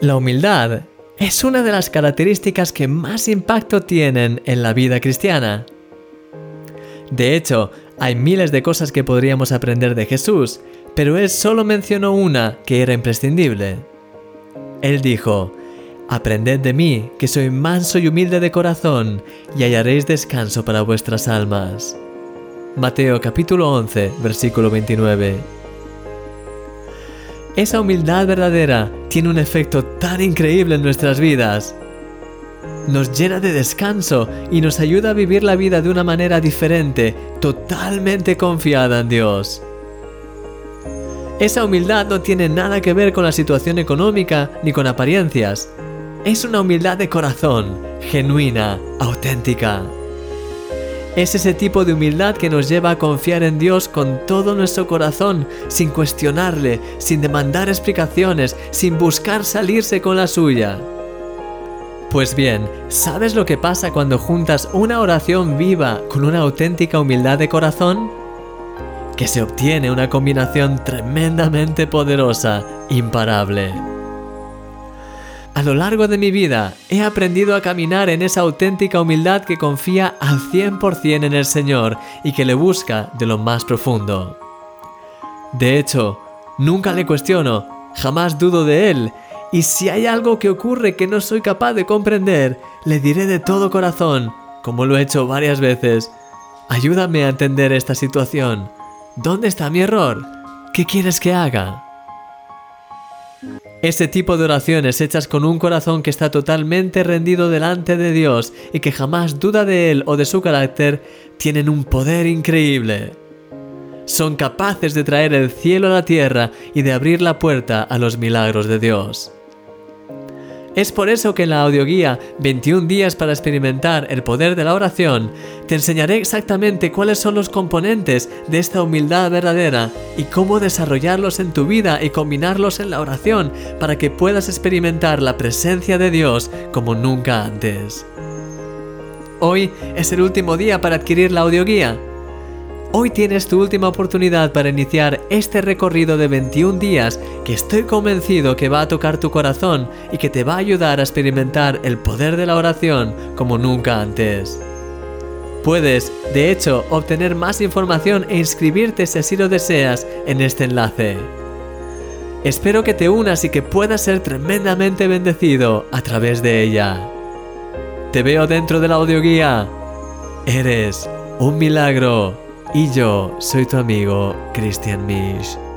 La humildad es una de las características que más impacto tienen en la vida cristiana. De hecho, hay miles de cosas que podríamos aprender de Jesús, pero él solo mencionó una que era imprescindible. Él dijo, Aprended de mí, que soy manso y humilde de corazón, y hallaréis descanso para vuestras almas. Mateo capítulo 11, versículo 29. Esa humildad verdadera tiene un efecto tan increíble en nuestras vidas. Nos llena de descanso y nos ayuda a vivir la vida de una manera diferente, totalmente confiada en Dios. Esa humildad no tiene nada que ver con la situación económica ni con apariencias. Es una humildad de corazón, genuina, auténtica. Es ese tipo de humildad que nos lleva a confiar en Dios con todo nuestro corazón, sin cuestionarle, sin demandar explicaciones, sin buscar salirse con la suya. Pues bien, ¿sabes lo que pasa cuando juntas una oración viva con una auténtica humildad de corazón? Que se obtiene una combinación tremendamente poderosa, imparable. A lo largo de mi vida he aprendido a caminar en esa auténtica humildad que confía al 100% en el Señor y que le busca de lo más profundo. De hecho, nunca le cuestiono, jamás dudo de Él, y si hay algo que ocurre que no soy capaz de comprender, le diré de todo corazón, como lo he hecho varias veces, ayúdame a entender esta situación. ¿Dónde está mi error? ¿Qué quieres que haga? Ese tipo de oraciones hechas con un corazón que está totalmente rendido delante de Dios y que jamás duda de Él o de su carácter, tienen un poder increíble. Son capaces de traer el cielo a la tierra y de abrir la puerta a los milagros de Dios. Es por eso que en la audioguía 21 días para experimentar el poder de la oración, te enseñaré exactamente cuáles son los componentes de esta humildad verdadera y cómo desarrollarlos en tu vida y combinarlos en la oración para que puedas experimentar la presencia de Dios como nunca antes. Hoy es el último día para adquirir la audioguía. Hoy tienes tu última oportunidad para iniciar este recorrido de 21 días que estoy convencido que va a tocar tu corazón y que te va a ayudar a experimentar el poder de la oración como nunca antes. Puedes, de hecho, obtener más información e inscribirte si así lo deseas en este enlace. Espero que te unas y que puedas ser tremendamente bendecido a través de ella. Te veo dentro de la audioguía. Eres un milagro y yo soy tu amigo Christian Misch.